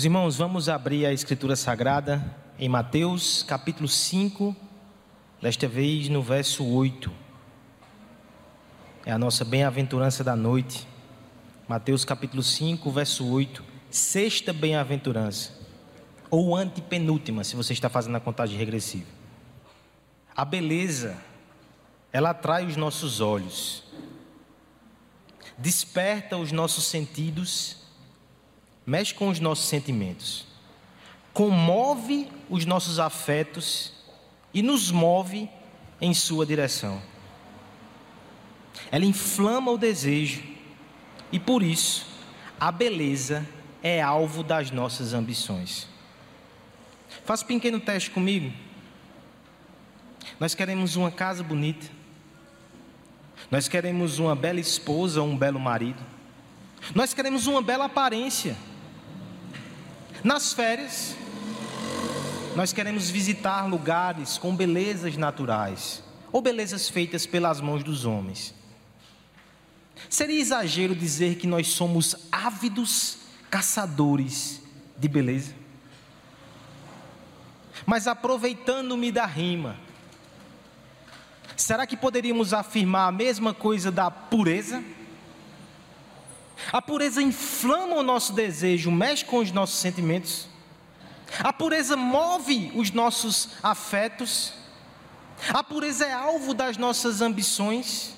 Meus irmãos, vamos abrir a Escritura Sagrada em Mateus capítulo 5, desta vez no verso 8. É a nossa bem-aventurança da noite. Mateus capítulo 5, verso 8. Sexta bem-aventurança. Ou antepenúltima, se você está fazendo a contagem regressiva. A beleza, ela atrai os nossos olhos, desperta os nossos sentidos mexe com os nossos sentimentos, comove os nossos afetos e nos move em sua direção. Ela inflama o desejo e por isso a beleza é alvo das nossas ambições. Faça um pequeno teste comigo. Nós queremos uma casa bonita. Nós queremos uma bela esposa um belo marido. Nós queremos uma bela aparência. Nas férias, nós queremos visitar lugares com belezas naturais ou belezas feitas pelas mãos dos homens. Seria exagero dizer que nós somos ávidos caçadores de beleza? Mas aproveitando-me da rima, será que poderíamos afirmar a mesma coisa da pureza? A pureza inflama o nosso desejo, mexe com os nossos sentimentos. A pureza move os nossos afetos. A pureza é alvo das nossas ambições.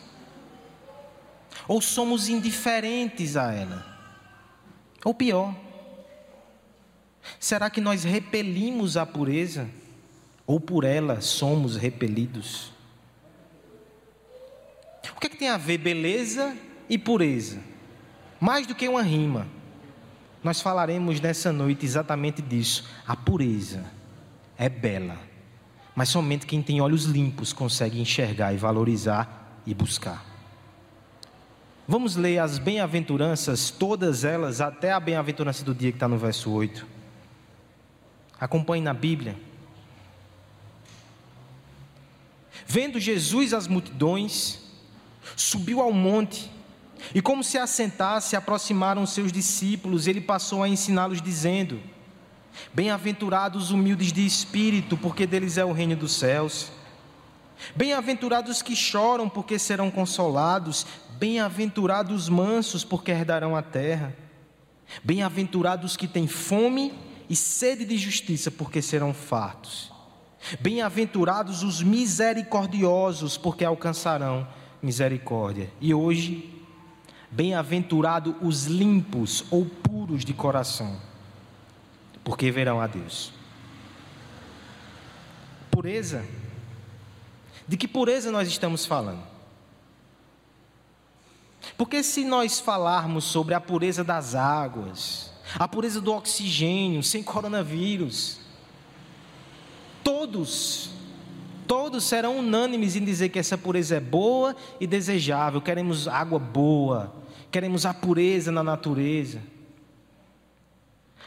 Ou somos indiferentes a ela? Ou pior, será que nós repelimos a pureza? Ou por ela somos repelidos? O que, é que tem a ver beleza e pureza? Mais do que uma rima, nós falaremos nessa noite exatamente disso. A pureza é bela, mas somente quem tem olhos limpos consegue enxergar e valorizar e buscar. Vamos ler as bem-aventuranças, todas elas, até a bem-aventurança do dia que está no verso 8. Acompanhe na Bíblia. Vendo Jesus as multidões, subiu ao monte e como se assentasse, aproximaram seus discípulos, ele passou a ensiná-los, dizendo: Bem-aventurados humildes de espírito, porque deles é o reino dos céus. Bem-aventurados que choram, porque serão consolados. Bem-aventurados mansos, porque herdarão a terra. Bem-aventurados que têm fome e sede de justiça, porque serão fartos. Bem-aventurados os misericordiosos, porque alcançarão misericórdia. E hoje Bem-aventurado os limpos ou puros de coração, porque verão a Deus. Pureza. De que pureza nós estamos falando? Porque se nós falarmos sobre a pureza das águas, a pureza do oxigênio, sem coronavírus, todos, todos serão unânimes em dizer que essa pureza é boa e desejável. Queremos água boa, queremos a pureza na natureza.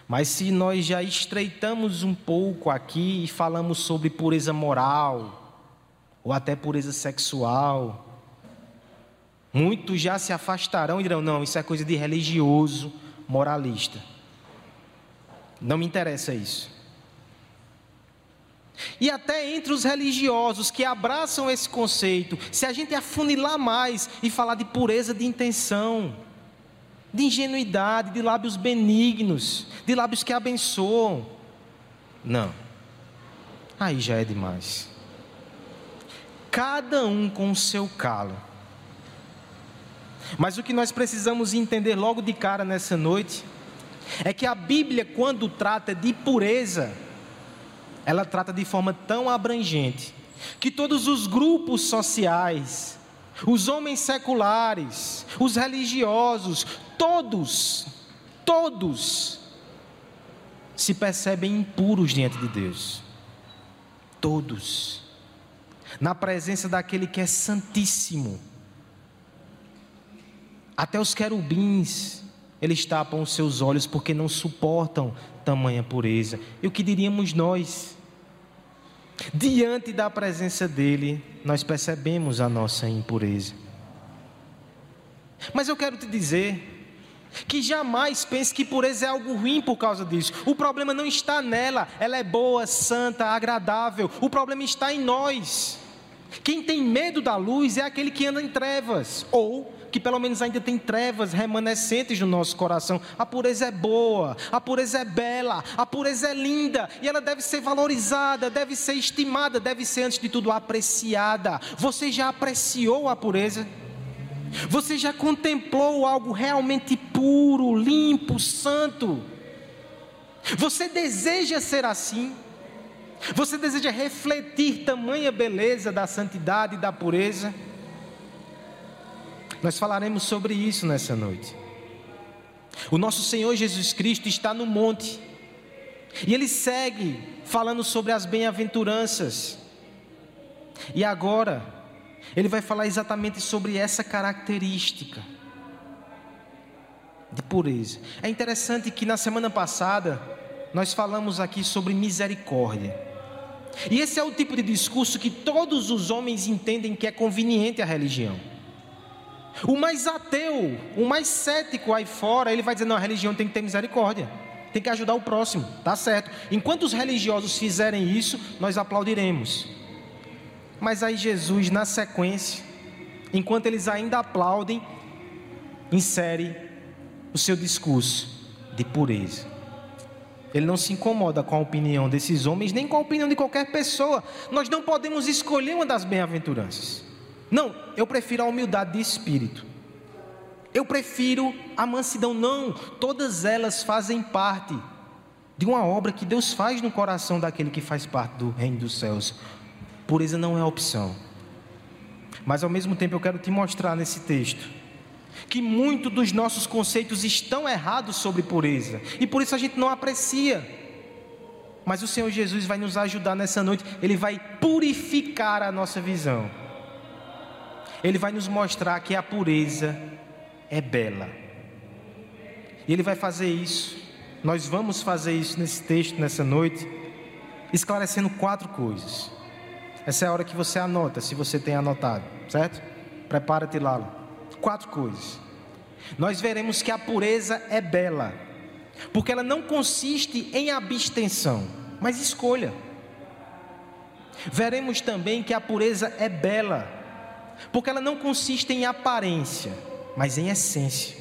Mas se nós já estreitamos um pouco aqui e falamos sobre pureza moral, ou até pureza sexual, muitos já se afastarão e dirão: não, isso é coisa de religioso, moralista. Não me interessa isso. E até entre os religiosos que abraçam esse conceito, se a gente afunilar mais e falar de pureza de intenção, de ingenuidade, de lábios benignos, de lábios que abençoam, não, aí já é demais. Cada um com o seu calo. Mas o que nós precisamos entender logo de cara nessa noite é que a Bíblia, quando trata de pureza, ela trata de forma tão abrangente que todos os grupos sociais, os homens seculares, os religiosos, todos, todos se percebem impuros diante de Deus. Todos. Na presença daquele que é santíssimo. Até os querubins, eles tapam os seus olhos porque não suportam tamanha pureza. E o que diríamos nós? Diante da presença dele, nós percebemos a nossa impureza. Mas eu quero te dizer Que jamais pense que pureza é algo ruim por causa disso. O problema não está nela, ela é boa, santa, agradável. O problema está em nós. Quem tem medo da luz é aquele que anda em trevas, ou que pelo menos ainda tem trevas remanescentes no nosso coração. A pureza é boa, a pureza é bela, a pureza é linda e ela deve ser valorizada, deve ser estimada, deve ser antes de tudo apreciada. Você já apreciou a pureza? Você já contemplou algo realmente puro, limpo, santo? Você deseja ser assim? Você deseja refletir tamanha beleza da santidade e da pureza? Nós falaremos sobre isso nessa noite. O nosso Senhor Jesus Cristo está no monte e ele segue falando sobre as bem-aventuranças. E agora, ele vai falar exatamente sobre essa característica de pureza. É interessante que na semana passada nós falamos aqui sobre misericórdia. E esse é o tipo de discurso que todos os homens entendem que é conveniente à religião. O mais ateu, o mais cético aí fora, ele vai dizer: não, a religião tem que ter misericórdia, tem que ajudar o próximo, tá certo. Enquanto os religiosos fizerem isso, nós aplaudiremos. Mas aí Jesus, na sequência, enquanto eles ainda aplaudem, insere o seu discurso de pureza. Ele não se incomoda com a opinião desses homens, nem com a opinião de qualquer pessoa. Nós não podemos escolher uma das bem-aventuranças. Não, eu prefiro a humildade de espírito. Eu prefiro a mansidão. Não, todas elas fazem parte de uma obra que Deus faz no coração daquele que faz parte do reino dos céus. Pureza não é opção. Mas ao mesmo tempo eu quero te mostrar nesse texto que muito dos nossos conceitos estão errados sobre pureza e por isso a gente não aprecia. Mas o Senhor Jesus vai nos ajudar nessa noite, ele vai purificar a nossa visão. Ele vai nos mostrar que a pureza é bela. E ele vai fazer isso. Nós vamos fazer isso nesse texto nessa noite, esclarecendo quatro coisas. Essa é a hora que você anota, se você tem anotado, certo? Prepara-te lá. Quatro coisas. Nós veremos que a pureza é bela, porque ela não consiste em abstenção, mas escolha. Veremos também que a pureza é bela, porque ela não consiste em aparência, mas em essência.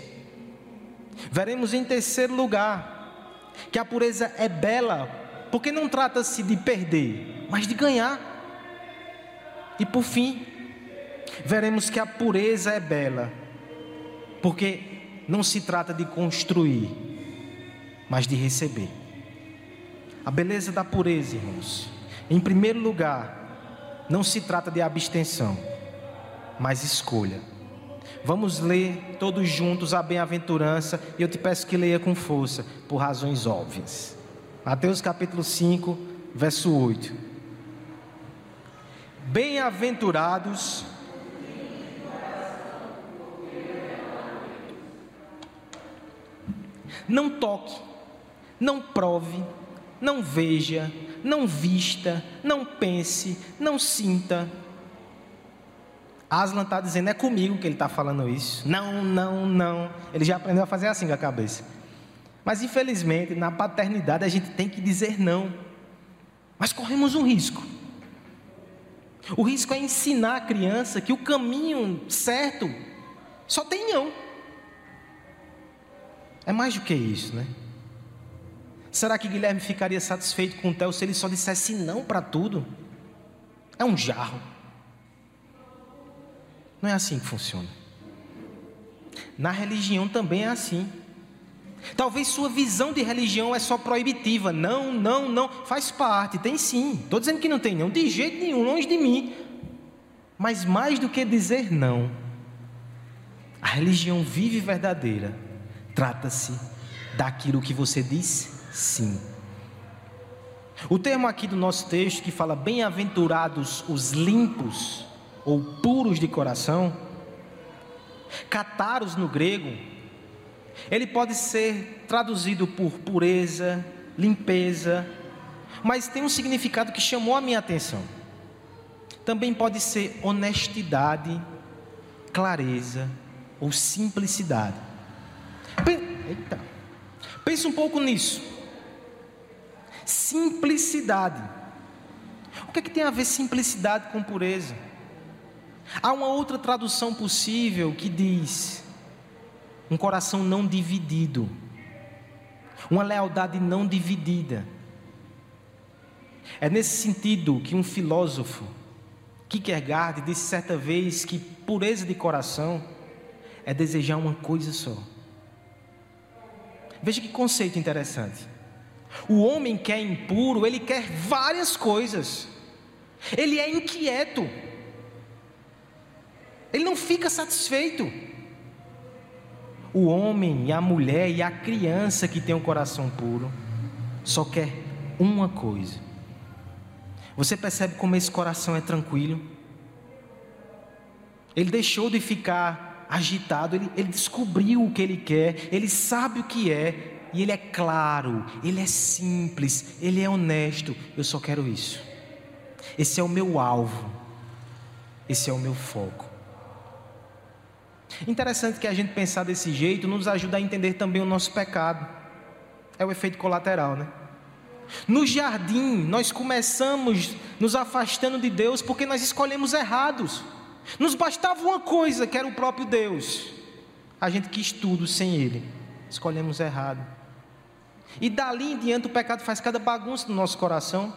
Veremos em terceiro lugar que a pureza é bela, porque não trata-se de perder, mas de ganhar. E por fim, veremos que a pureza é bela, porque não se trata de construir, mas de receber. A beleza da pureza, irmãos, em primeiro lugar, não se trata de abstenção, mas escolha. Vamos ler todos juntos a bem-aventurança e eu te peço que leia com força, por razões óbvias. Mateus capítulo 5, verso 8. Bem-aventurados. Não toque, não prove, não veja, não vista, não pense, não sinta. Aslan está dizendo, é comigo que ele está falando isso. Não, não, não. Ele já aprendeu a fazer assim com a cabeça. Mas infelizmente, na paternidade, a gente tem que dizer não. Mas corremos um risco. O risco é ensinar a criança que o caminho certo só tem não. É mais do que isso, né? Será que Guilherme ficaria satisfeito com o Theo se ele só dissesse não para tudo? É um jarro. Não é assim que funciona. Na religião também é assim. Talvez sua visão de religião é só proibitiva. Não, não, não. Faz parte, tem sim. Estou dizendo que não tem, não. De jeito nenhum, longe de mim. Mas mais do que dizer não, a religião vive verdadeira trata-se daquilo que você diz sim. O termo aqui do nosso texto que fala bem-aventurados os limpos ou puros de coração, cataros no grego, ele pode ser traduzido por pureza, limpeza, mas tem um significado que chamou a minha atenção. Também pode ser honestidade, clareza ou simplicidade. Eita. Pense um pouco nisso. Simplicidade. O que é que tem a ver simplicidade com pureza? Há uma outra tradução possível que diz: um coração não dividido, uma lealdade não dividida. É nesse sentido que um filósofo, Kierkegaard, disse certa vez que pureza de coração é desejar uma coisa só. Veja que conceito interessante. O homem que é impuro, ele quer várias coisas. Ele é inquieto. Ele não fica satisfeito. O homem e a mulher e a criança que tem um coração puro só quer uma coisa. Você percebe como esse coração é tranquilo? Ele deixou de ficar agitado, ele, ele descobriu o que ele quer, ele sabe o que é, e ele é claro, ele é simples, ele é honesto. Eu só quero isso. Esse é o meu alvo, esse é o meu foco. Interessante que a gente pensar desse jeito nos ajuda a entender também o nosso pecado. É o efeito colateral, né? No jardim, nós começamos nos afastando de Deus porque nós escolhemos errados. Nos bastava uma coisa, que era o próprio Deus. A gente quis tudo sem Ele. Escolhemos errado. E dali em diante o pecado faz cada bagunça no nosso coração.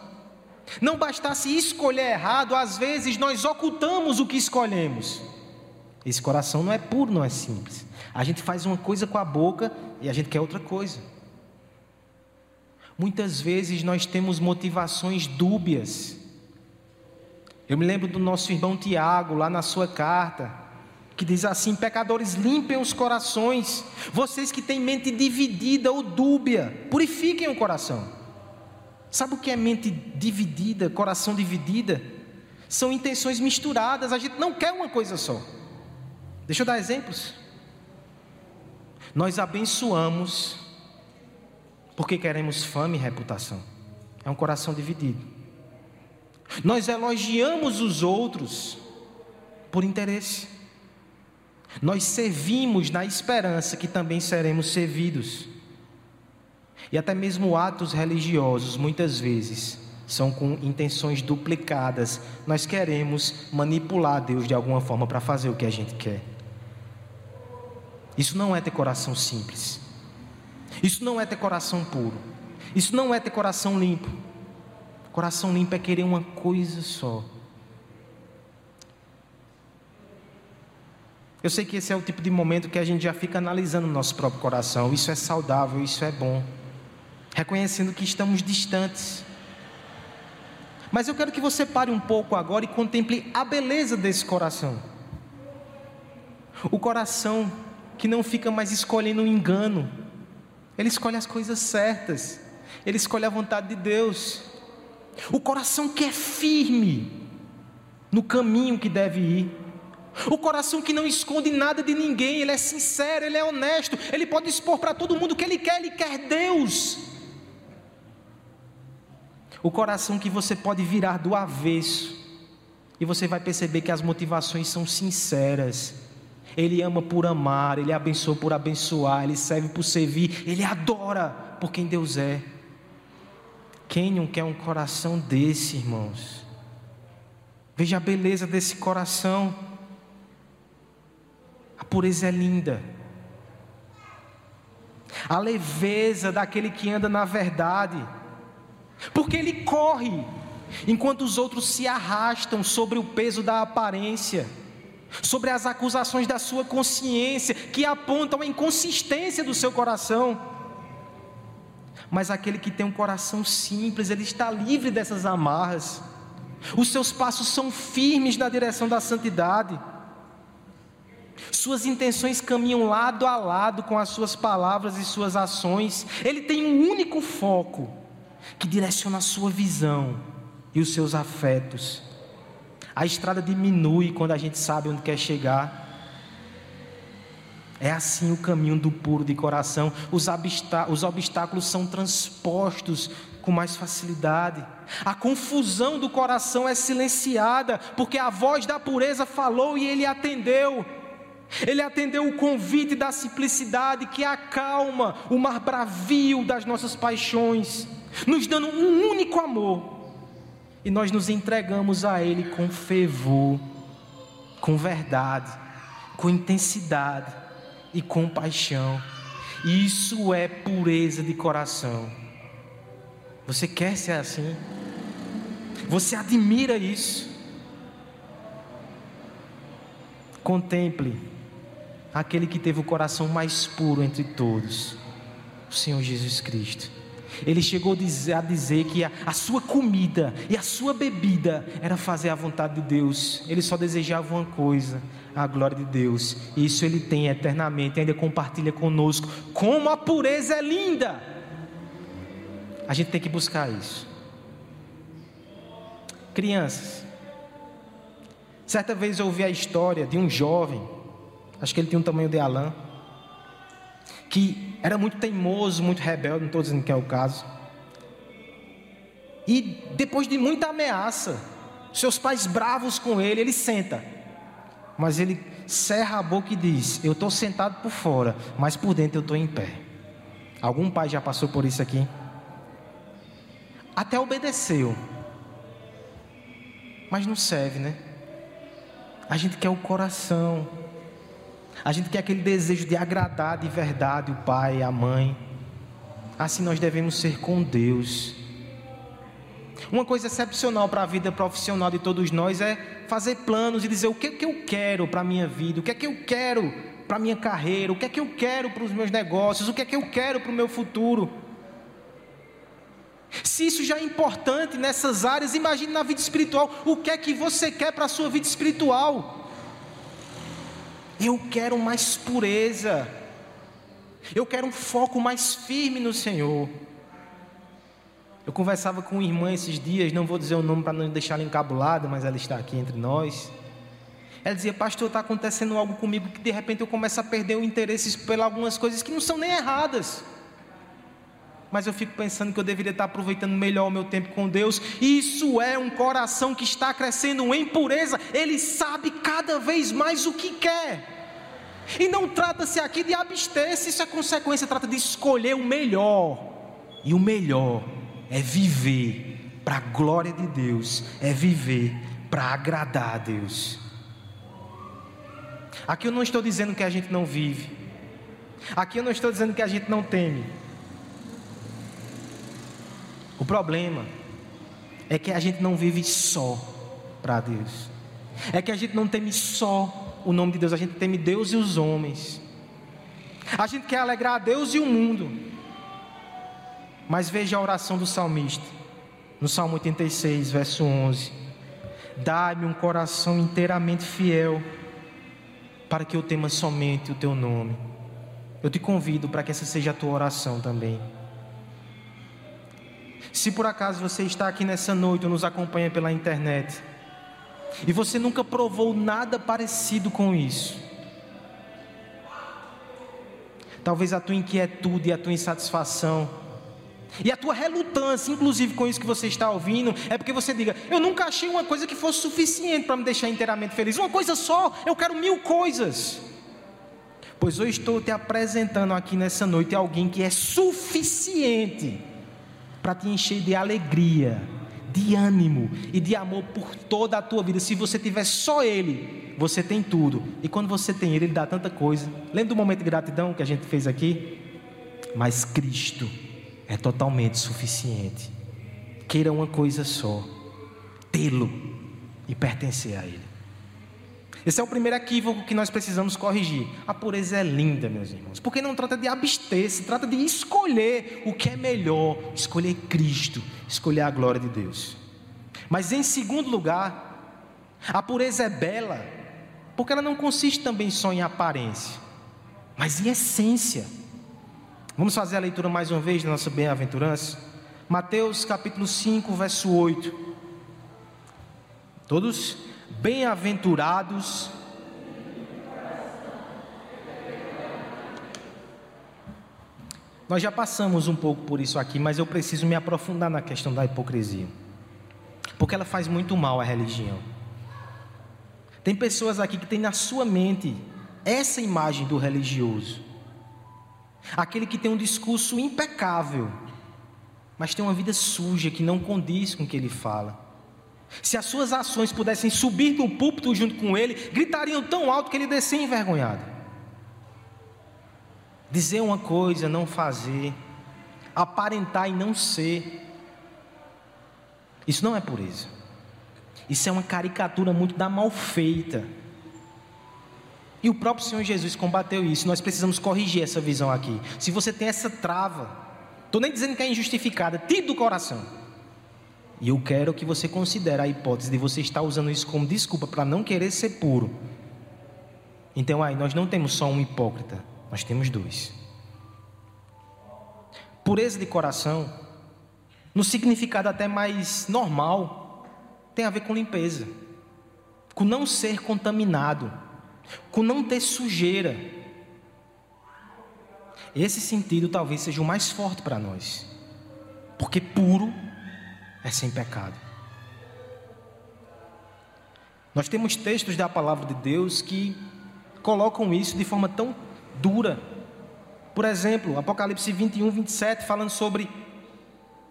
Não bastasse escolher errado, às vezes nós ocultamos o que escolhemos. Esse coração não é puro, não é simples. A gente faz uma coisa com a boca e a gente quer outra coisa. Muitas vezes nós temos motivações dúbias. Eu me lembro do nosso irmão Tiago, lá na sua carta, que diz assim: Pecadores, limpem os corações, vocês que têm mente dividida ou dúbia, purifiquem o coração. Sabe o que é mente dividida, coração dividida? São intenções misturadas, a gente não quer uma coisa só. Deixa eu dar exemplos. Nós abençoamos porque queremos fama e reputação. É um coração dividido. Nós elogiamos os outros por interesse. Nós servimos na esperança que também seremos servidos. E até mesmo atos religiosos, muitas vezes, são com intenções duplicadas. Nós queremos manipular Deus de alguma forma para fazer o que a gente quer. Isso não é ter coração simples. Isso não é ter coração puro. Isso não é ter coração limpo. Coração limpo é querer uma coisa só. Eu sei que esse é o tipo de momento que a gente já fica analisando o nosso próprio coração. Isso é saudável, isso é bom. Reconhecendo que estamos distantes. Mas eu quero que você pare um pouco agora e contemple a beleza desse coração. O coração que não fica mais escolhendo o um engano, ele escolhe as coisas certas, ele escolhe a vontade de Deus. O coração que é firme no caminho que deve ir. O coração que não esconde nada de ninguém, ele é sincero, ele é honesto, ele pode expor para todo mundo o que ele quer, ele quer Deus. O coração que você pode virar do avesso, e você vai perceber que as motivações são sinceras, ele ama por amar, Ele abençoa por abençoar, Ele serve por servir, Ele adora por quem Deus é. Quem não quer um coração desse, irmãos? Veja a beleza desse coração. A pureza é linda. A leveza daquele que anda na verdade. Porque ele corre, enquanto os outros se arrastam sobre o peso da aparência sobre as acusações da sua consciência, que apontam a inconsistência do seu coração. Mas aquele que tem um coração simples, ele está livre dessas amarras. Os seus passos são firmes na direção da santidade. Suas intenções caminham lado a lado com as suas palavras e suas ações. Ele tem um único foco que direciona a sua visão e os seus afetos. A estrada diminui quando a gente sabe onde quer chegar. É assim o caminho do puro de coração. Os, os obstáculos são transpostos com mais facilidade. A confusão do coração é silenciada, porque a voz da pureza falou e ele atendeu. Ele atendeu o convite da simplicidade que acalma o mar bravio das nossas paixões, nos dando um único amor. E nós nos entregamos a Ele com fervor, com verdade, com intensidade e com paixão. Isso é pureza de coração. Você quer ser assim? Você admira isso? Contemple aquele que teve o coração mais puro entre todos, o Senhor Jesus Cristo. Ele chegou a dizer que a, sua comida e a sua bebida era fazer a vontade de Deus. Ele só desejava uma coisa: a glória de Deus. E isso ele tem eternamente, ainda compartilha conosco. Como a pureza é linda! A gente tem que buscar isso. Crianças, certa vez eu ouvi a história de um jovem, acho que ele tinha um tamanho de Alain, que era muito teimoso, muito rebelde, não estou dizendo que é o caso. E depois de muita ameaça, seus pais bravos com ele, ele senta. Mas ele cerra a boca e diz: Eu estou sentado por fora, mas por dentro eu estou em pé. Algum pai já passou por isso aqui? Até obedeceu, mas não serve, né? A gente quer o coração, a gente quer aquele desejo de agradar de verdade o pai, a mãe. Assim nós devemos ser com Deus. Uma coisa excepcional para a vida profissional de todos nós é fazer planos e dizer o que, é que eu quero para a minha vida, o que é que eu quero para a minha carreira, o que é que eu quero para os meus negócios, o que é que eu quero para o meu futuro. Se isso já é importante nessas áreas, imagine na vida espiritual, o que é que você quer para a sua vida espiritual? Eu quero mais pureza. Eu quero um foco mais firme no Senhor. Eu conversava com uma irmã esses dias, não vou dizer o nome para não deixá-la encabulada, mas ela está aqui entre nós. Ela dizia, pastor, está acontecendo algo comigo que de repente eu começo a perder o interesse por algumas coisas que não são nem erradas. Mas eu fico pensando que eu deveria estar aproveitando melhor o meu tempo com Deus. Isso é um coração que está crescendo em pureza. Ele sabe cada vez mais o que quer. E não trata-se aqui de abster-se, isso é consequência, trata de escolher o melhor. E o melhor é viver para a glória de Deus, é viver para agradar a Deus. Aqui eu não estou dizendo que a gente não vive. Aqui eu não estou dizendo que a gente não teme. O problema é que a gente não vive só para Deus. É que a gente não teme só o nome de Deus, a gente teme Deus e os homens. A gente quer alegrar a Deus e o mundo. Mas veja a oração do salmista, no Salmo 86, verso 11: Dá-me um coração inteiramente fiel, para que eu tema somente o teu nome. Eu te convido para que essa seja a tua oração também. Se por acaso você está aqui nessa noite ou nos acompanha pela internet, e você nunca provou nada parecido com isso, talvez a tua inquietude e a tua insatisfação, e a tua relutância, inclusive com isso que você está ouvindo, é porque você diga: Eu nunca achei uma coisa que fosse suficiente para me deixar inteiramente feliz. Uma coisa só, eu quero mil coisas. Pois eu estou te apresentando aqui nessa noite alguém que é suficiente para te encher de alegria, de ânimo e de amor por toda a tua vida. Se você tiver só Ele, você tem tudo. E quando você tem Ele, Ele dá tanta coisa. Lembra do momento de gratidão que a gente fez aqui? Mas Cristo é totalmente suficiente. Queira uma coisa só: tê-lo e pertencer a Ele. Esse é o primeiro equívoco que nós precisamos corrigir. A pureza é linda, meus irmãos, porque não trata de abster, se trata de escolher o que é melhor, escolher Cristo, escolher a glória de Deus. Mas em segundo lugar, a pureza é bela, porque ela não consiste também só em aparência, mas em essência. Vamos fazer a leitura mais uma vez da nossa bem-aventurança? Mateus capítulo 5, verso 8. Todos? Bem-aventurados. Nós já passamos um pouco por isso aqui, mas eu preciso me aprofundar na questão da hipocrisia. Porque ela faz muito mal à religião. Tem pessoas aqui que têm na sua mente essa imagem do religioso. Aquele que tem um discurso impecável, mas tem uma vida suja que não condiz com o que ele fala. Se as suas ações pudessem subir do púlpito junto com ele, gritariam tão alto que ele descia envergonhado. Dizer uma coisa, não fazer, aparentar e não ser. Isso não é pureza. Isso é uma caricatura muito da mal feita. E o próprio Senhor Jesus combateu isso. Nós precisamos corrigir essa visão aqui. Se você tem essa trava, estou nem dizendo que é injustificada, tire do coração. E eu quero que você considere a hipótese de você estar usando isso como desculpa para não querer ser puro. Então aí nós não temos só um hipócrita, nós temos dois. Pureza de coração, no significado até mais normal, tem a ver com limpeza, com não ser contaminado com não ter sujeira. Esse sentido talvez seja o mais forte para nós, porque puro é sem pecado. Nós temos textos da palavra de Deus que colocam isso de forma tão dura. Por exemplo, Apocalipse 21, 27, falando sobre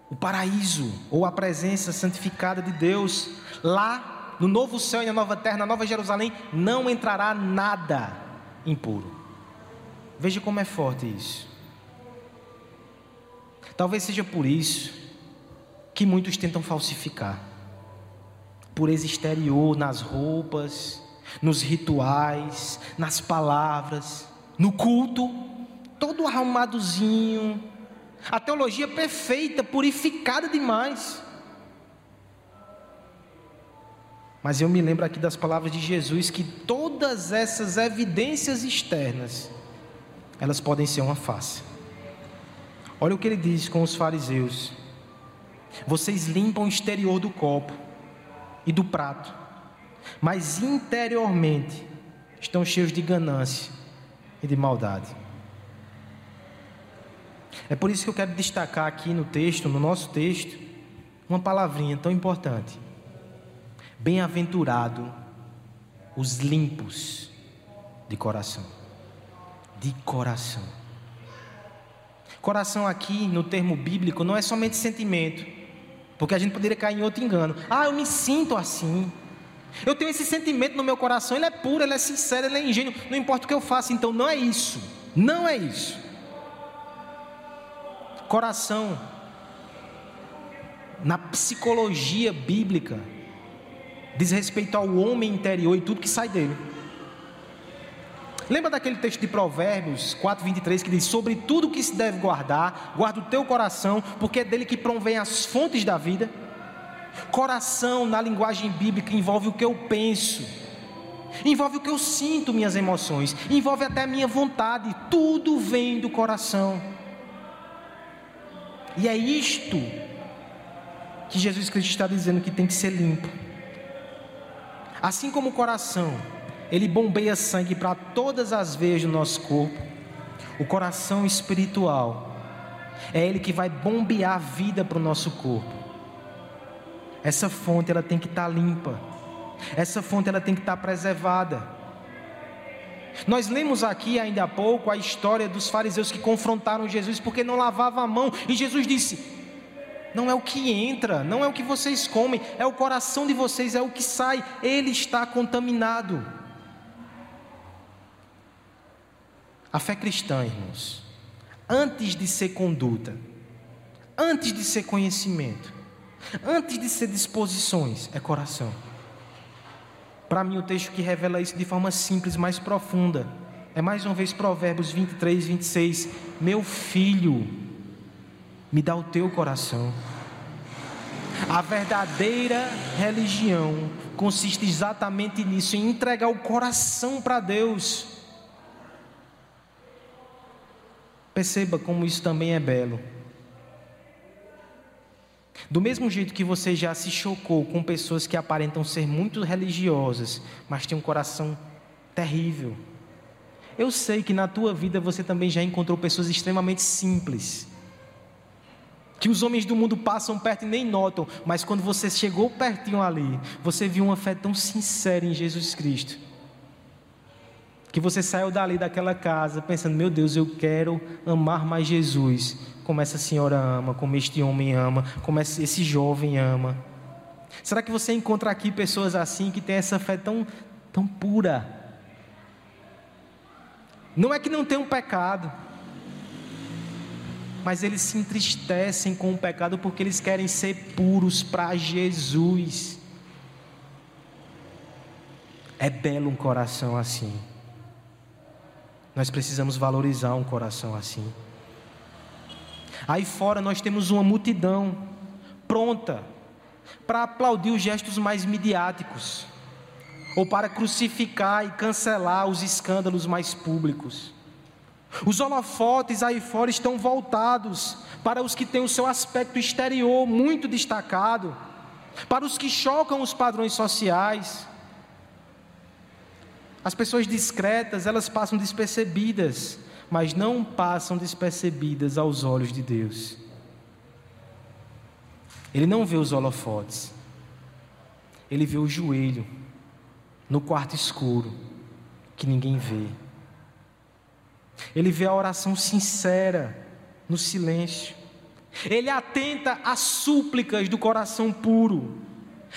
o paraíso ou a presença santificada de Deus. Lá no novo céu e na nova terra, na nova Jerusalém, não entrará nada impuro. Veja como é forte isso. Talvez seja por isso que muitos tentam falsificar. Pureza exterior nas roupas, nos rituais, nas palavras, no culto, todo arrumadozinho. A teologia perfeita, purificada demais. Mas eu me lembro aqui das palavras de Jesus que todas essas evidências externas, elas podem ser uma face. Olha o que ele diz com os fariseus: Vocês limpam o exterior do copo e do prato, mas interiormente estão cheios de ganância e de maldade. É por isso que eu quero destacar aqui no texto, no nosso texto, uma palavrinha tão importante Bem-aventurado os limpos de coração. De coração. Coração aqui, no termo bíblico, não é somente sentimento. Porque a gente poderia cair em outro engano. Ah, eu me sinto assim. Eu tenho esse sentimento no meu coração, ele é puro, ele é sincero, ele é ingênuo, não importa o que eu faça, então não é isso. Não é isso. Coração, na psicologia bíblica, diz respeito ao homem interior e tudo que sai dele. Lembra daquele texto de Provérbios 4:23 que diz: "Sobre tudo que se deve guardar, guarda o teu coração, porque é dele que provém as fontes da vida". Coração na linguagem bíblica envolve o que eu penso, envolve o que eu sinto, minhas emoções, envolve até a minha vontade, tudo vem do coração. E é isto que Jesus Cristo está dizendo que tem que ser limpo. Assim como o coração, ele bombeia sangue para todas as veias do nosso corpo, o coração espiritual é ele que vai bombear vida para o nosso corpo. Essa fonte ela tem que estar tá limpa. Essa fonte ela tem que estar tá preservada. Nós lemos aqui ainda há pouco a história dos fariseus que confrontaram Jesus porque não lavava a mão, e Jesus disse: não é o que entra, não é o que vocês comem, é o coração de vocês, é o que sai, ele está contaminado. A fé cristã, irmãos, antes de ser conduta, antes de ser conhecimento, antes de ser disposições, é coração. Para mim, o texto que revela isso de forma simples, mais profunda, é mais uma vez Provérbios 23, 26. Meu filho, me dá o teu coração. A verdadeira religião consiste exatamente nisso, em entregar o coração para Deus. Perceba como isso também é belo. Do mesmo jeito que você já se chocou com pessoas que aparentam ser muito religiosas, mas têm um coração terrível. Eu sei que na tua vida você também já encontrou pessoas extremamente simples, que os homens do mundo passam perto e nem notam, mas quando você chegou pertinho ali, você viu uma fé tão sincera em Jesus Cristo. Que você saiu dali daquela casa pensando: meu Deus, eu quero amar mais Jesus, como essa senhora ama, como este homem ama, como esse jovem ama. Será que você encontra aqui pessoas assim que têm essa fé tão, tão pura? Não é que não tem um pecado, mas eles se entristecem com o pecado porque eles querem ser puros para Jesus. É belo um coração assim. Nós precisamos valorizar um coração assim. Aí fora nós temos uma multidão pronta para aplaudir os gestos mais midiáticos, ou para crucificar e cancelar os escândalos mais públicos. Os holofotes aí fora estão voltados para os que têm o seu aspecto exterior muito destacado, para os que chocam os padrões sociais. As pessoas discretas, elas passam despercebidas, mas não passam despercebidas aos olhos de Deus. Ele não vê os holofotes, ele vê o joelho no quarto escuro que ninguém vê. Ele vê a oração sincera no silêncio. Ele atenta às súplicas do coração puro.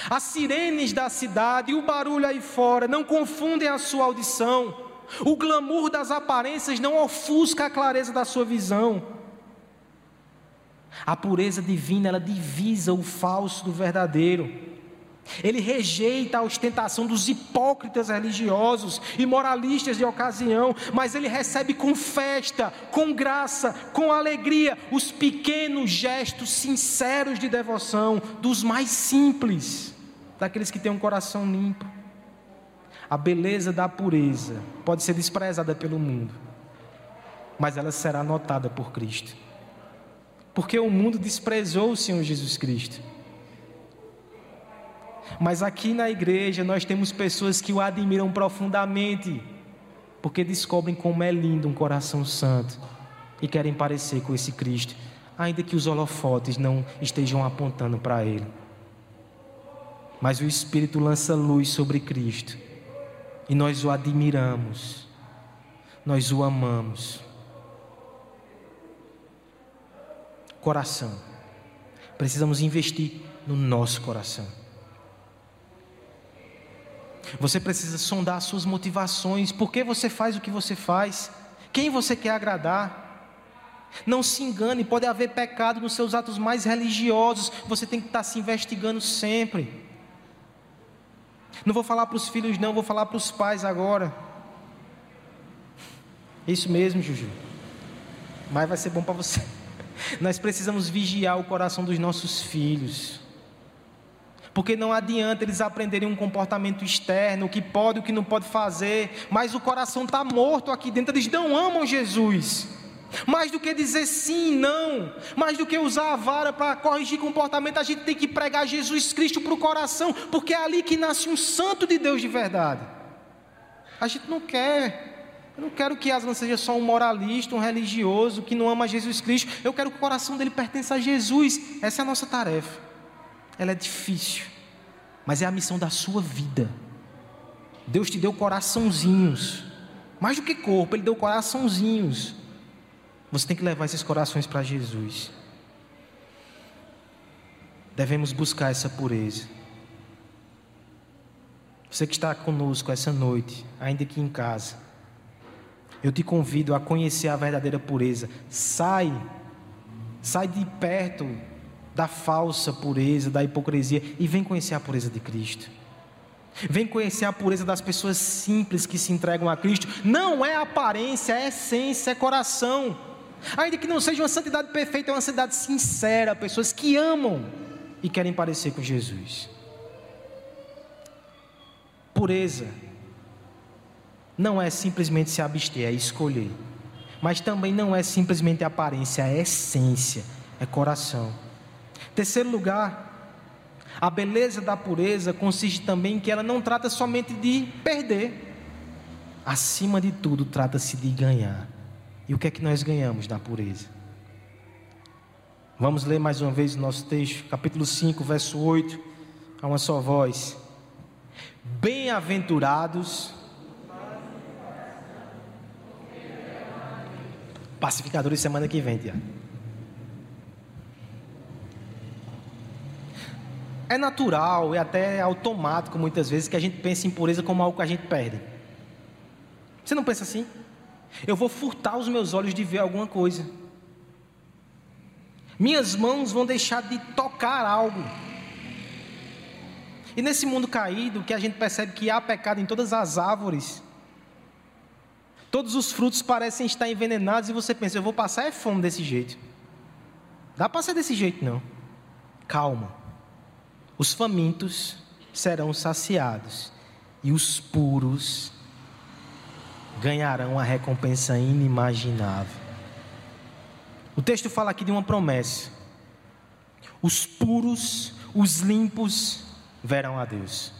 As sirenes da cidade e o barulho aí fora não confundem a sua audição. O glamour das aparências não ofusca a clareza da sua visão. A pureza divina, ela divisa o falso do verdadeiro. Ele rejeita a ostentação dos hipócritas religiosos e moralistas de ocasião, mas ele recebe com festa, com graça, com alegria os pequenos gestos sinceros de devoção dos mais simples, daqueles que têm um coração limpo. A beleza da pureza pode ser desprezada pelo mundo, mas ela será notada por Cristo porque o mundo desprezou o Senhor Jesus Cristo. Mas aqui na igreja nós temos pessoas que o admiram profundamente, porque descobrem como é lindo um coração santo e querem parecer com esse Cristo, ainda que os holofotes não estejam apontando para ele. Mas o Espírito lança luz sobre Cristo e nós o admiramos, nós o amamos. coração. Precisamos investir no nosso coração. Você precisa sondar as suas motivações, por que você faz o que você faz, quem você quer agradar. Não se engane, pode haver pecado nos seus atos mais religiosos, você tem que estar se investigando sempre. Não vou falar para os filhos, não, vou falar para os pais agora. Isso mesmo, Juju. Mas vai ser bom para você. Nós precisamos vigiar o coração dos nossos filhos. Porque não adianta eles aprenderem um comportamento externo, o que pode, o que não pode fazer, mas o coração está morto aqui dentro, eles não amam Jesus. Mais do que dizer sim, não, mais do que usar a vara para corrigir comportamento, a gente tem que pregar Jesus Cristo para o coração, porque é ali que nasce um santo de Deus de verdade. A gente não quer eu não quero que Aslan seja só um moralista, um religioso que não ama Jesus Cristo. Eu quero que o coração dele pertença a Jesus. Essa é a nossa tarefa. Ela é difícil, mas é a missão da sua vida. Deus te deu coraçãozinhos, mais do que corpo, Ele deu coraçãozinhos. Você tem que levar esses corações para Jesus. Devemos buscar essa pureza. Você que está conosco essa noite, ainda aqui em casa, eu te convido a conhecer a verdadeira pureza. Sai, sai de perto da falsa pureza, da hipocrisia e vem conhecer a pureza de Cristo. Vem conhecer a pureza das pessoas simples que se entregam a Cristo. Não é aparência, é essência, é coração. Ainda que não seja uma santidade perfeita, é uma santidade sincera. Pessoas que amam e querem parecer com Jesus. Pureza não é simplesmente se abster, é escolher. Mas também não é simplesmente aparência, é essência, é coração. Terceiro lugar, a beleza da pureza consiste também em que ela não trata somente de perder. Acima de tudo, trata-se de ganhar. E o que é que nós ganhamos na pureza? Vamos ler mais uma vez o nosso texto, capítulo 5, verso 8, a uma só voz. Bem-aventurados Pacificadores semana que vem, Tiago. É natural e até automático muitas vezes que a gente pense em pureza como algo que a gente perde. Você não pensa assim? Eu vou furtar os meus olhos de ver alguma coisa. Minhas mãos vão deixar de tocar algo. E nesse mundo caído, que a gente percebe que há pecado em todas as árvores, todos os frutos parecem estar envenenados e você pensa, eu vou passar é fome desse jeito. Dá para ser desse jeito não. Calma. Os famintos serão saciados e os puros ganharão a recompensa inimaginável. O texto fala aqui de uma promessa. Os puros, os limpos verão a Deus.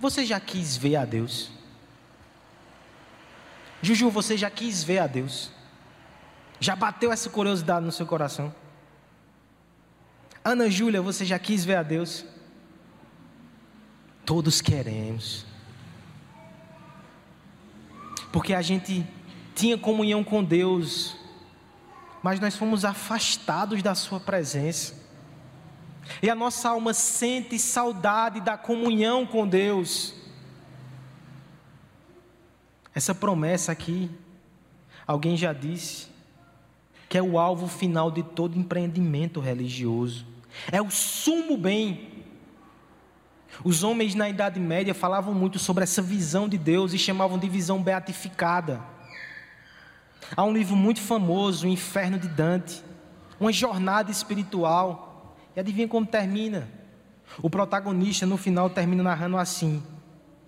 Você já quis ver a Deus? Juju, você já quis ver a Deus? Já bateu essa curiosidade no seu coração? Ana Júlia, você já quis ver a Deus? Todos queremos. Porque a gente tinha comunhão com Deus, mas nós fomos afastados da Sua presença. E a nossa alma sente saudade da comunhão com Deus. Essa promessa aqui, alguém já disse, que é o alvo final de todo empreendimento religioso. É o sumo bem. Os homens na Idade Média falavam muito sobre essa visão de Deus e chamavam de visão beatificada. Há um livro muito famoso, O Inferno de Dante, uma jornada espiritual. E adivinha como termina? O protagonista no final termina narrando assim: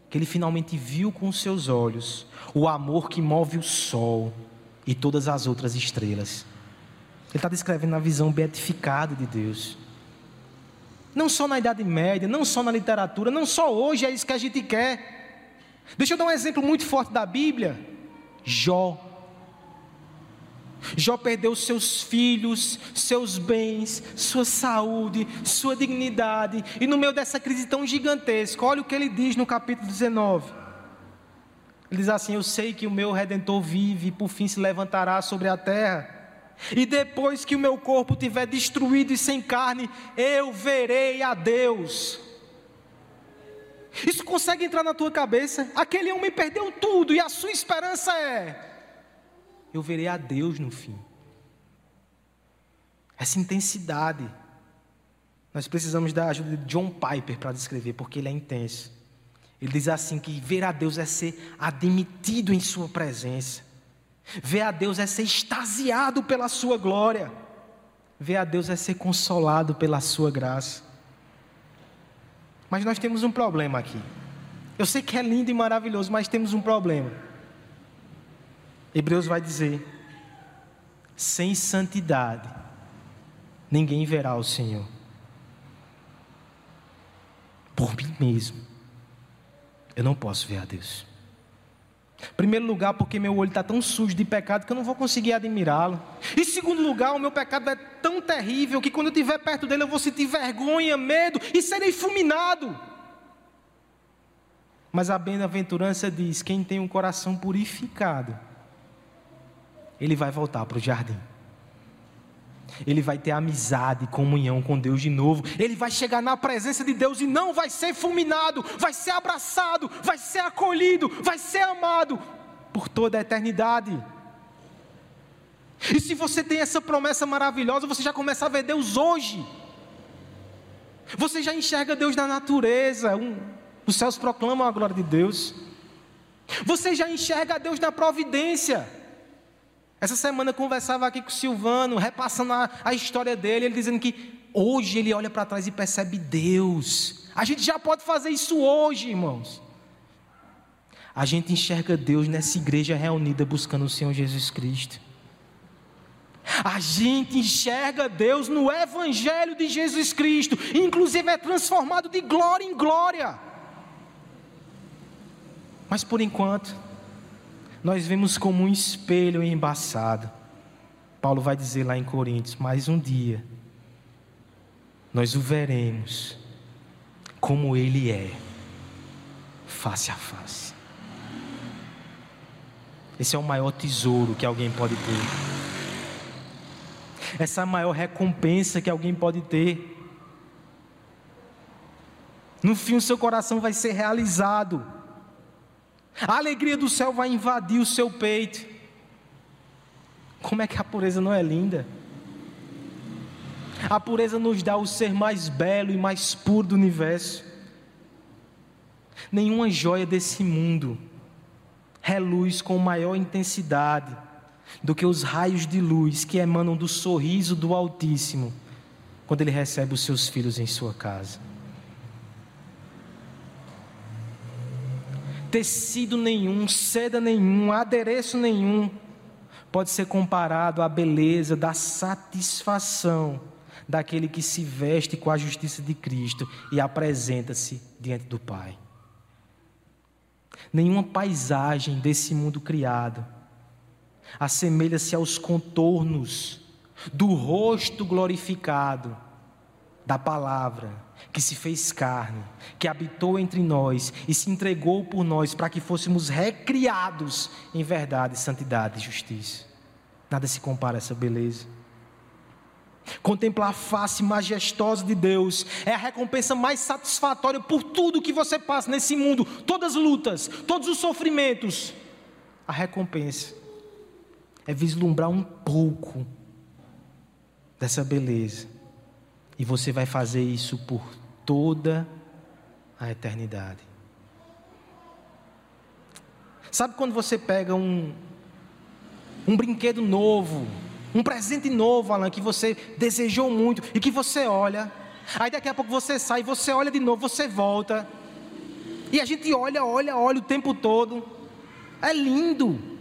que ele finalmente viu com seus olhos o amor que move o sol e todas as outras estrelas. Ele está descrevendo a visão beatificada de Deus. Não só na Idade Média, não só na literatura, não só hoje é isso que a gente quer. Deixa eu dar um exemplo muito forte da Bíblia. Jó. Jó perdeu seus filhos, seus bens, sua saúde, sua dignidade, e no meio dessa crise tão gigantesca, olha o que ele diz no capítulo 19. Ele diz assim: Eu sei que o meu redentor vive e por fim se levantará sobre a terra. E depois que o meu corpo estiver destruído e sem carne, eu verei a Deus. Isso consegue entrar na tua cabeça? Aquele homem perdeu tudo e a sua esperança é: eu verei a Deus no fim. Essa intensidade. Nós precisamos da ajuda de John Piper para descrever, porque ele é intenso. Ele diz assim: que ver a Deus é ser admitido em Sua presença. Ver a Deus é ser extasiado pela Sua glória. Ver a Deus é ser consolado pela Sua graça. Mas nós temos um problema aqui. Eu sei que é lindo e maravilhoso, mas temos um problema. Hebreus vai dizer: sem santidade, ninguém verá o Senhor. Por mim mesmo, eu não posso ver a Deus. Primeiro lugar, porque meu olho está tão sujo de pecado que eu não vou conseguir admirá-lo. E segundo lugar, o meu pecado é tão terrível que quando eu estiver perto dele eu vou sentir vergonha, medo e serei fulminado. Mas a bem-aventurança diz: quem tem um coração purificado, ele vai voltar para o jardim. Ele vai ter amizade, comunhão com Deus de novo. Ele vai chegar na presença de Deus e não vai ser fulminado, vai ser abraçado, vai ser acolhido, vai ser amado por toda a eternidade. E se você tem essa promessa maravilhosa, você já começa a ver Deus hoje. Você já enxerga Deus na natureza. Um, os céus proclamam a glória de Deus. Você já enxerga Deus na providência. Essa semana eu conversava aqui com o Silvano, repassando a, a história dele, ele dizendo que hoje ele olha para trás e percebe Deus. A gente já pode fazer isso hoje, irmãos. A gente enxerga Deus nessa igreja reunida buscando o Senhor Jesus Cristo. A gente enxerga Deus no Evangelho de Jesus Cristo, inclusive é transformado de glória em glória. Mas por enquanto, nós vemos como um espelho embaçado. Paulo vai dizer lá em Coríntios: Mas um dia nós o veremos como ele é, face a face. Esse é o maior tesouro que alguém pode ter. Essa é a maior recompensa que alguém pode ter. No fim, o seu coração vai ser realizado. A alegria do céu vai invadir o seu peito. Como é que a pureza não é linda? A pureza nos dá o ser mais belo e mais puro do universo. Nenhuma joia desse mundo reluz com maior intensidade do que os raios de luz que emanam do sorriso do Altíssimo quando ele recebe os seus filhos em sua casa. Tecido nenhum, seda nenhum, adereço nenhum pode ser comparado à beleza da satisfação daquele que se veste com a justiça de Cristo e apresenta-se diante do Pai. Nenhuma paisagem desse mundo criado assemelha-se aos contornos do rosto glorificado da palavra que se fez carne, que habitou entre nós e se entregou por nós para que fôssemos recriados em verdade, santidade e justiça. Nada se compara a essa beleza. Contemplar a face majestosa de Deus é a recompensa mais satisfatória por tudo que você passa nesse mundo, todas as lutas, todos os sofrimentos. A recompensa é vislumbrar um pouco dessa beleza. E você vai fazer isso por toda a eternidade. Sabe quando você pega um, um brinquedo novo, um presente novo, Alan, que você desejou muito e que você olha. Aí daqui a pouco você sai, você olha de novo, você volta. E a gente olha, olha, olha o tempo todo. É lindo.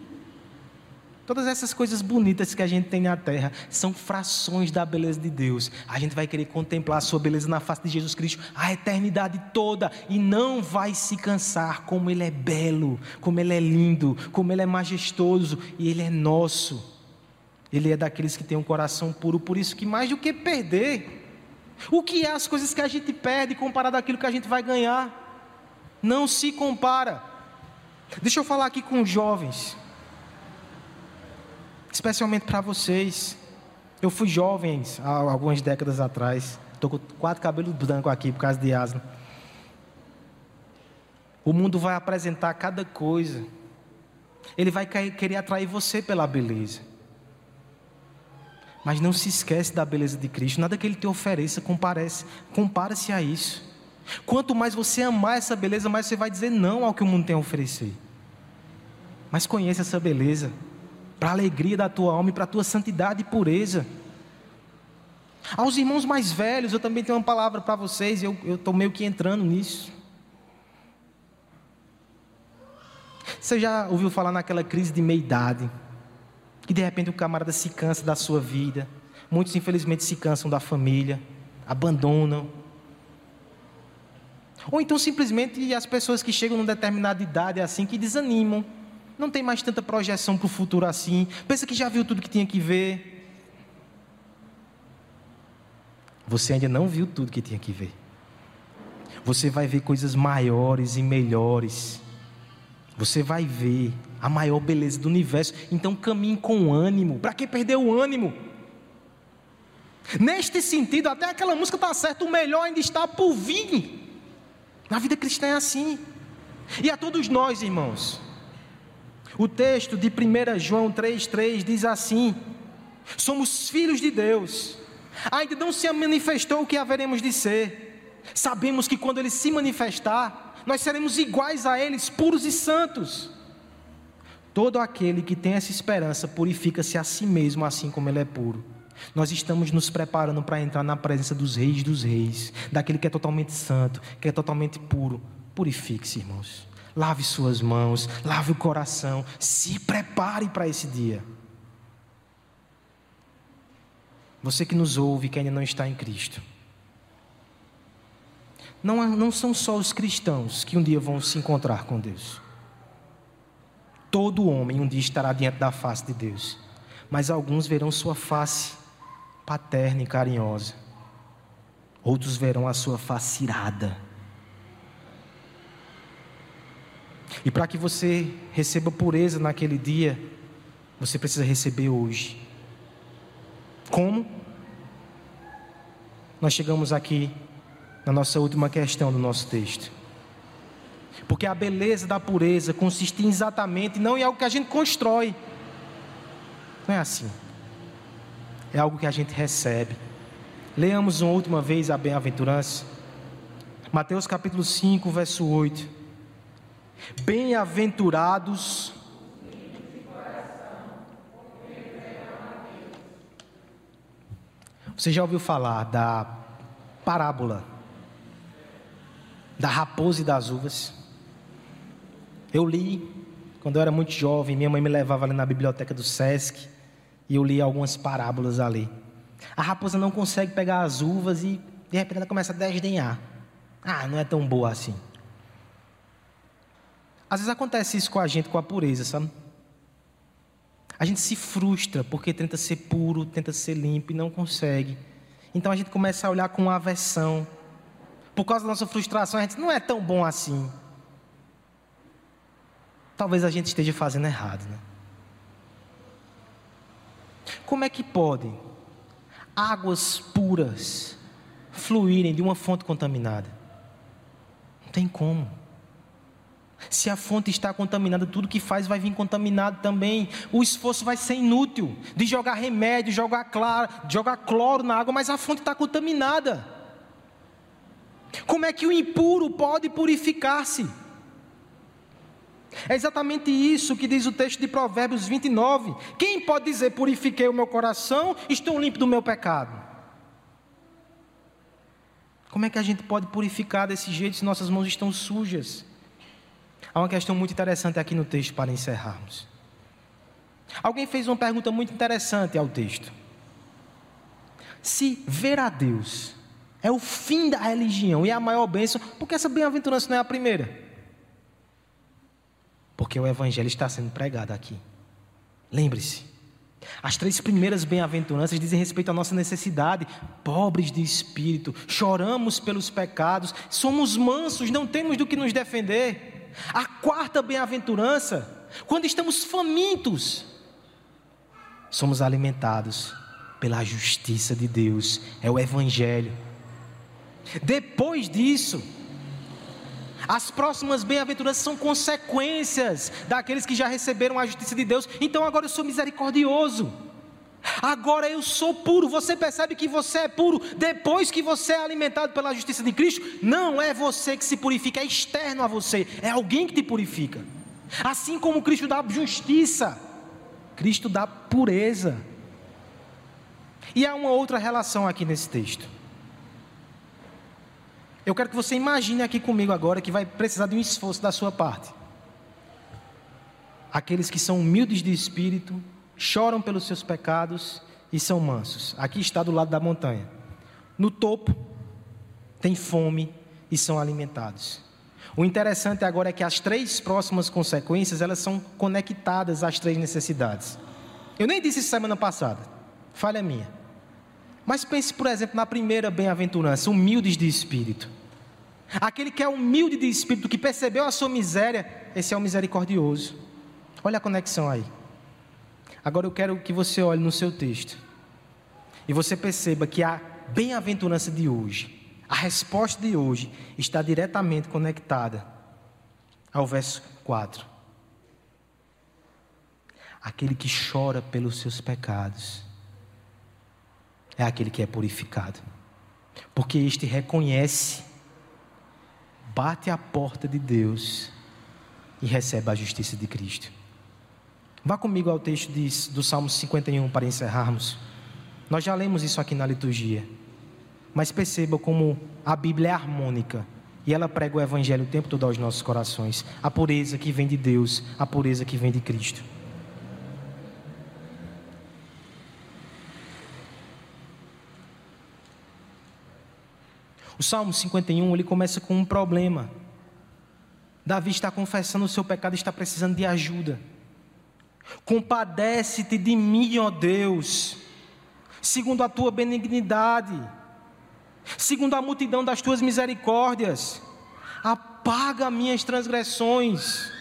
Todas essas coisas bonitas que a gente tem na terra são frações da beleza de Deus. A gente vai querer contemplar a sua beleza na face de Jesus Cristo a eternidade toda e não vai se cansar como ele é belo, como ele é lindo, como ele é majestoso e ele é nosso. Ele é daqueles que têm um coração puro, por isso que mais do que perder, o que é as coisas que a gente perde comparado àquilo que a gente vai ganhar? Não se compara. Deixa eu falar aqui com os jovens, especialmente para vocês. Eu fui jovem há algumas décadas atrás. Estou com quatro cabelos brancos aqui por causa de asma. O mundo vai apresentar cada coisa. Ele vai querer atrair você pela beleza. Mas não se esquece da beleza de Cristo. Nada que Ele te ofereça comparece, compara-se a isso. Quanto mais você amar essa beleza, mais você vai dizer não ao que o mundo tem a oferecer. Mas conheça essa beleza, para a alegria da tua alma e para a tua santidade e pureza. Aos irmãos mais velhos, eu também tenho uma palavra para vocês, eu estou meio que entrando nisso. Você já ouviu falar naquela crise de meia-idade? que de repente o camarada se cansa da sua vida. Muitos, infelizmente, se cansam da família, abandonam. Ou então, simplesmente, as pessoas que chegam numa determinada idade assim, que desanimam. Não tem mais tanta projeção para o futuro assim. Pensa que já viu tudo que tinha que ver. Você ainda não viu tudo que tinha que ver. Você vai ver coisas maiores e melhores. Você vai ver a maior beleza do universo. Então caminhe com ânimo. Para que perder o ânimo? Neste sentido, até aquela música está certa, o melhor ainda está por vir. Na vida cristã é assim. E a todos nós, irmãos. O texto de 1 João 3,3 diz assim: Somos filhos de Deus. Ainda não se manifestou o que haveremos de ser. Sabemos que quando ele se manifestar, nós seremos iguais a eles, puros e santos. Todo aquele que tem essa esperança purifica-se a si mesmo, assim como ele é puro. Nós estamos nos preparando para entrar na presença dos reis dos reis, daquele que é totalmente santo, que é totalmente puro. Purifique-se, irmãos. Lave suas mãos, lave o coração, se prepare para esse dia. Você que nos ouve, que ainda não está em Cristo. Não, não são só os cristãos que um dia vão se encontrar com Deus. Todo homem um dia estará diante da face de Deus, mas alguns verão sua face paterna e carinhosa, outros verão a sua face irada. E para que você receba pureza naquele dia, você precisa receber hoje. Como? Nós chegamos aqui na nossa última questão do nosso texto. Porque a beleza da pureza consiste exatamente não em algo que a gente constrói. Não é assim. É algo que a gente recebe. Leamos uma última vez a bem-aventurança. Mateus capítulo 5, verso 8. Bem-aventurados Você já ouviu falar da parábola da raposa e das uvas? Eu li quando eu era muito jovem, minha mãe me levava ali na biblioteca do SESC e eu li algumas parábolas ali. A raposa não consegue pegar as uvas e de repente ela começa a desdenhar. Ah, não é tão boa assim. Às vezes acontece isso com a gente, com a pureza, sabe? A gente se frustra porque tenta ser puro, tenta ser limpo e não consegue. Então a gente começa a olhar com aversão. Por causa da nossa frustração, a gente não é tão bom assim. Talvez a gente esteja fazendo errado, né? Como é que pode águas puras fluírem de uma fonte contaminada? Não tem como. Se a fonte está contaminada, tudo que faz vai vir contaminado também. O esforço vai ser inútil de jogar remédio, jogar, claro, jogar cloro na água, mas a fonte está contaminada. Como é que o impuro pode purificar-se? É exatamente isso que diz o texto de Provérbios 29. Quem pode dizer: Purifiquei o meu coração, estou limpo do meu pecado? Como é que a gente pode purificar desse jeito se nossas mãos estão sujas? Há uma questão muito interessante aqui no texto para encerrarmos. Alguém fez uma pergunta muito interessante ao texto. Se ver a Deus é o fim da religião e a maior bênção, por que essa bem-aventurança não é a primeira? Porque o Evangelho está sendo pregado aqui. Lembre-se, as três primeiras bem-aventuranças dizem respeito à nossa necessidade, pobres de espírito, choramos pelos pecados, somos mansos, não temos do que nos defender. A quarta bem-aventurança, quando estamos famintos, somos alimentados pela justiça de Deus, é o Evangelho. Depois disso, as próximas bem-aventuranças são consequências daqueles que já receberam a justiça de Deus. Então agora eu sou misericordioso. Agora eu sou puro. Você percebe que você é puro depois que você é alimentado pela justiça de Cristo? Não é você que se purifica, é externo a você, é alguém que te purifica. Assim como Cristo dá justiça, Cristo dá pureza. E há uma outra relação aqui nesse texto. Eu quero que você imagine aqui comigo agora que vai precisar de um esforço da sua parte. Aqueles que são humildes de espírito, choram pelos seus pecados e são mansos. Aqui está do lado da montanha. No topo, tem fome e são alimentados. O interessante agora é que as três próximas consequências, elas são conectadas às três necessidades. Eu nem disse isso semana passada, falha minha. Mas pense, por exemplo, na primeira bem-aventurança, humildes de espírito. Aquele que é humilde de espírito, que percebeu a sua miséria, esse é o misericordioso. Olha a conexão aí. Agora eu quero que você olhe no seu texto e você perceba que a bem-aventurança de hoje, a resposta de hoje, está diretamente conectada ao verso 4. Aquele que chora pelos seus pecados é aquele que é purificado, porque este reconhece, bate a porta de Deus e recebe a justiça de Cristo. Vá comigo ao texto de, do Salmo 51 para encerrarmos. Nós já lemos isso aqui na liturgia. Mas perceba como a Bíblia é harmônica e ela prega o Evangelho o tempo todo aos nossos corações. A pureza que vem de Deus, a pureza que vem de Cristo. O Salmo 51 ele começa com um problema. Davi está confessando o seu pecado e está precisando de ajuda. Compadece-te de mim, ó Deus, segundo a tua benignidade, segundo a multidão das tuas misericórdias. Apaga minhas transgressões,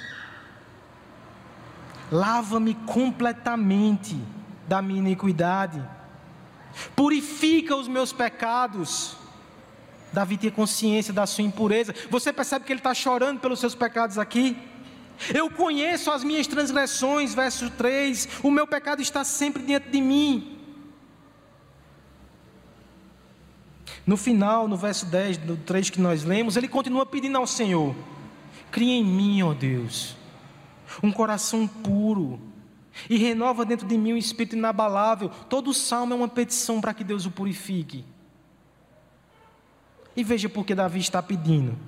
Lava-me completamente da minha iniquidade. Purifica os meus pecados. Davi tinha consciência da sua impureza. Você percebe que ele está chorando pelos seus pecados aqui? Eu conheço as minhas transgressões, verso 3. O meu pecado está sempre diante de mim. No final, no verso 10 do 3 que nós lemos, ele continua pedindo ao Senhor: Cria em mim, ó Deus, um coração puro e renova dentro de mim um espírito inabalável. Todo salmo é uma petição para que Deus o purifique. E veja porque Davi está pedindo.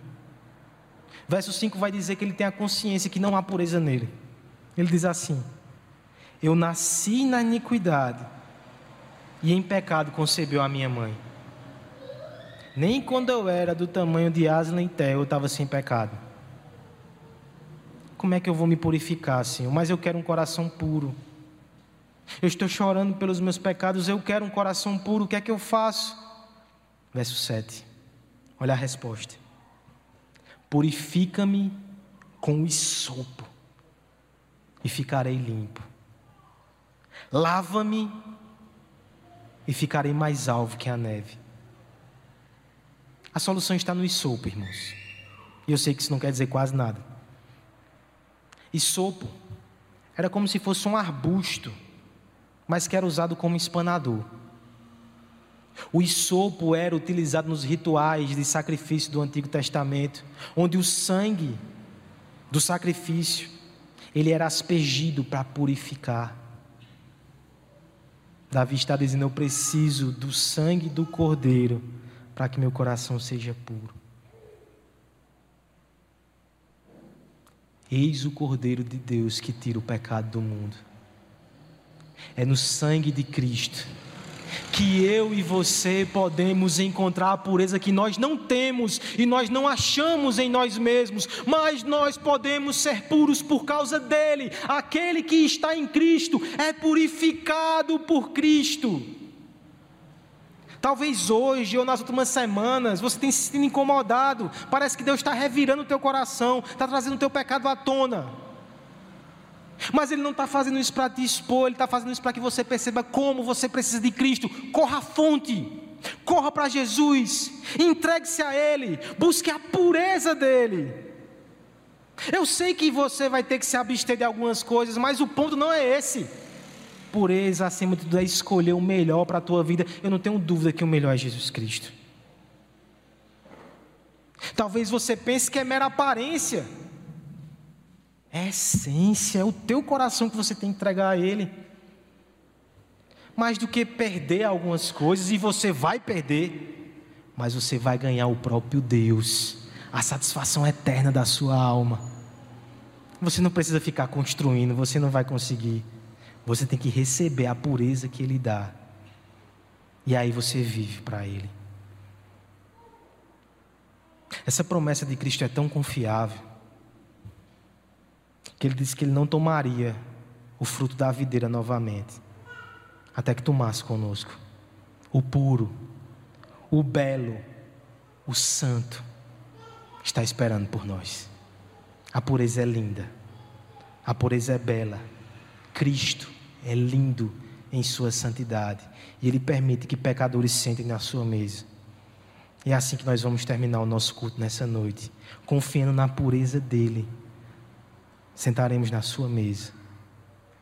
Verso 5 vai dizer que ele tem a consciência que não há pureza nele. Ele diz assim: Eu nasci na iniquidade, e em pecado concebeu a minha mãe. Nem quando eu era do tamanho de Aslan Té eu estava sem pecado. Como é que eu vou me purificar, Senhor? Mas eu quero um coração puro. Eu estou chorando pelos meus pecados, eu quero um coração puro, o que é que eu faço? Verso 7. Olha a resposta. Purifica-me com o isopo e ficarei limpo. Lava-me e ficarei mais alvo que a neve. A solução está no isopo, irmãos. E eu sei que isso não quer dizer quase nada. Isopo era como se fosse um arbusto, mas que era usado como espanador. O isopo era utilizado nos rituais de sacrifício do Antigo Testamento, onde o sangue do sacrifício ele era aspergido para purificar. Davi está dizendo: Eu preciso do sangue do cordeiro para que meu coração seja puro. Eis o Cordeiro de Deus que tira o pecado do mundo. É no sangue de Cristo que eu e você podemos encontrar a pureza que nós não temos e nós não achamos em nós mesmos, mas nós podemos ser puros por causa dele. Aquele que está em Cristo é purificado por Cristo. Talvez hoje ou nas últimas semanas você tenha se sentido incomodado. Parece que Deus está revirando o teu coração, está trazendo o teu pecado à tona. Mas Ele não está fazendo isso para te expor, Ele está fazendo isso para que você perceba como você precisa de Cristo. Corra à fonte, corra para Jesus, entregue-se a Ele, busque a pureza dEle. Eu sei que você vai ter que se abster de algumas coisas, mas o ponto não é esse pureza, acima de tudo, é escolher o melhor para a tua vida. Eu não tenho dúvida que o melhor é Jesus Cristo. Talvez você pense que é mera aparência. É essência, é o teu coração que você tem que entregar a Ele. Mais do que perder algumas coisas, e você vai perder, mas você vai ganhar o próprio Deus, a satisfação eterna da sua alma. Você não precisa ficar construindo, você não vai conseguir. Você tem que receber a pureza que Ele dá. E aí você vive para Ele. Essa promessa de Cristo é tão confiável que Ele disse que Ele não tomaria o fruto da videira novamente, até que tomasse conosco o puro, o belo, o santo está esperando por nós. A pureza é linda, a pureza é bela. Cristo é lindo em sua santidade e Ele permite que pecadores sentem na sua mesa. E é assim que nós vamos terminar o nosso culto nessa noite, confiando na pureza dEle. Sentaremos na sua mesa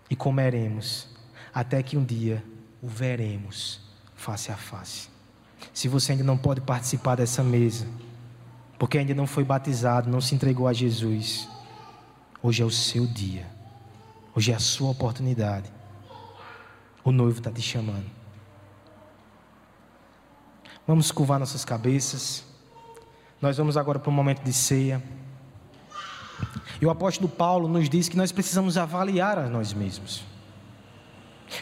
e comeremos, até que um dia o veremos face a face. Se você ainda não pode participar dessa mesa, porque ainda não foi batizado, não se entregou a Jesus, hoje é o seu dia. Hoje é a sua oportunidade. O noivo está te chamando. Vamos curvar nossas cabeças. Nós vamos agora para um momento de ceia. E o apóstolo Paulo nos diz que nós precisamos avaliar a nós mesmos.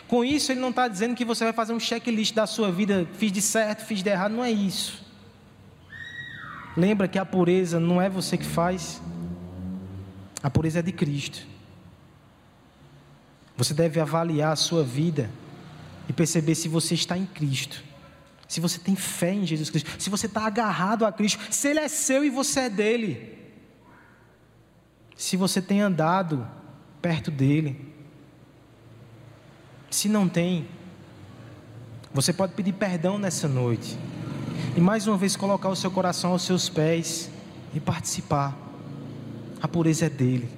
Com isso, ele não está dizendo que você vai fazer um checklist da sua vida, fiz de certo, fiz de errado, não é isso. Lembra que a pureza não é você que faz, a pureza é de Cristo. Você deve avaliar a sua vida e perceber se você está em Cristo. Se você tem fé em Jesus Cristo, se você está agarrado a Cristo, se Ele é seu e você é dele. Se você tem andado perto dele. Se não tem, você pode pedir perdão nessa noite. E mais uma vez colocar o seu coração aos seus pés e participar. A pureza é dele.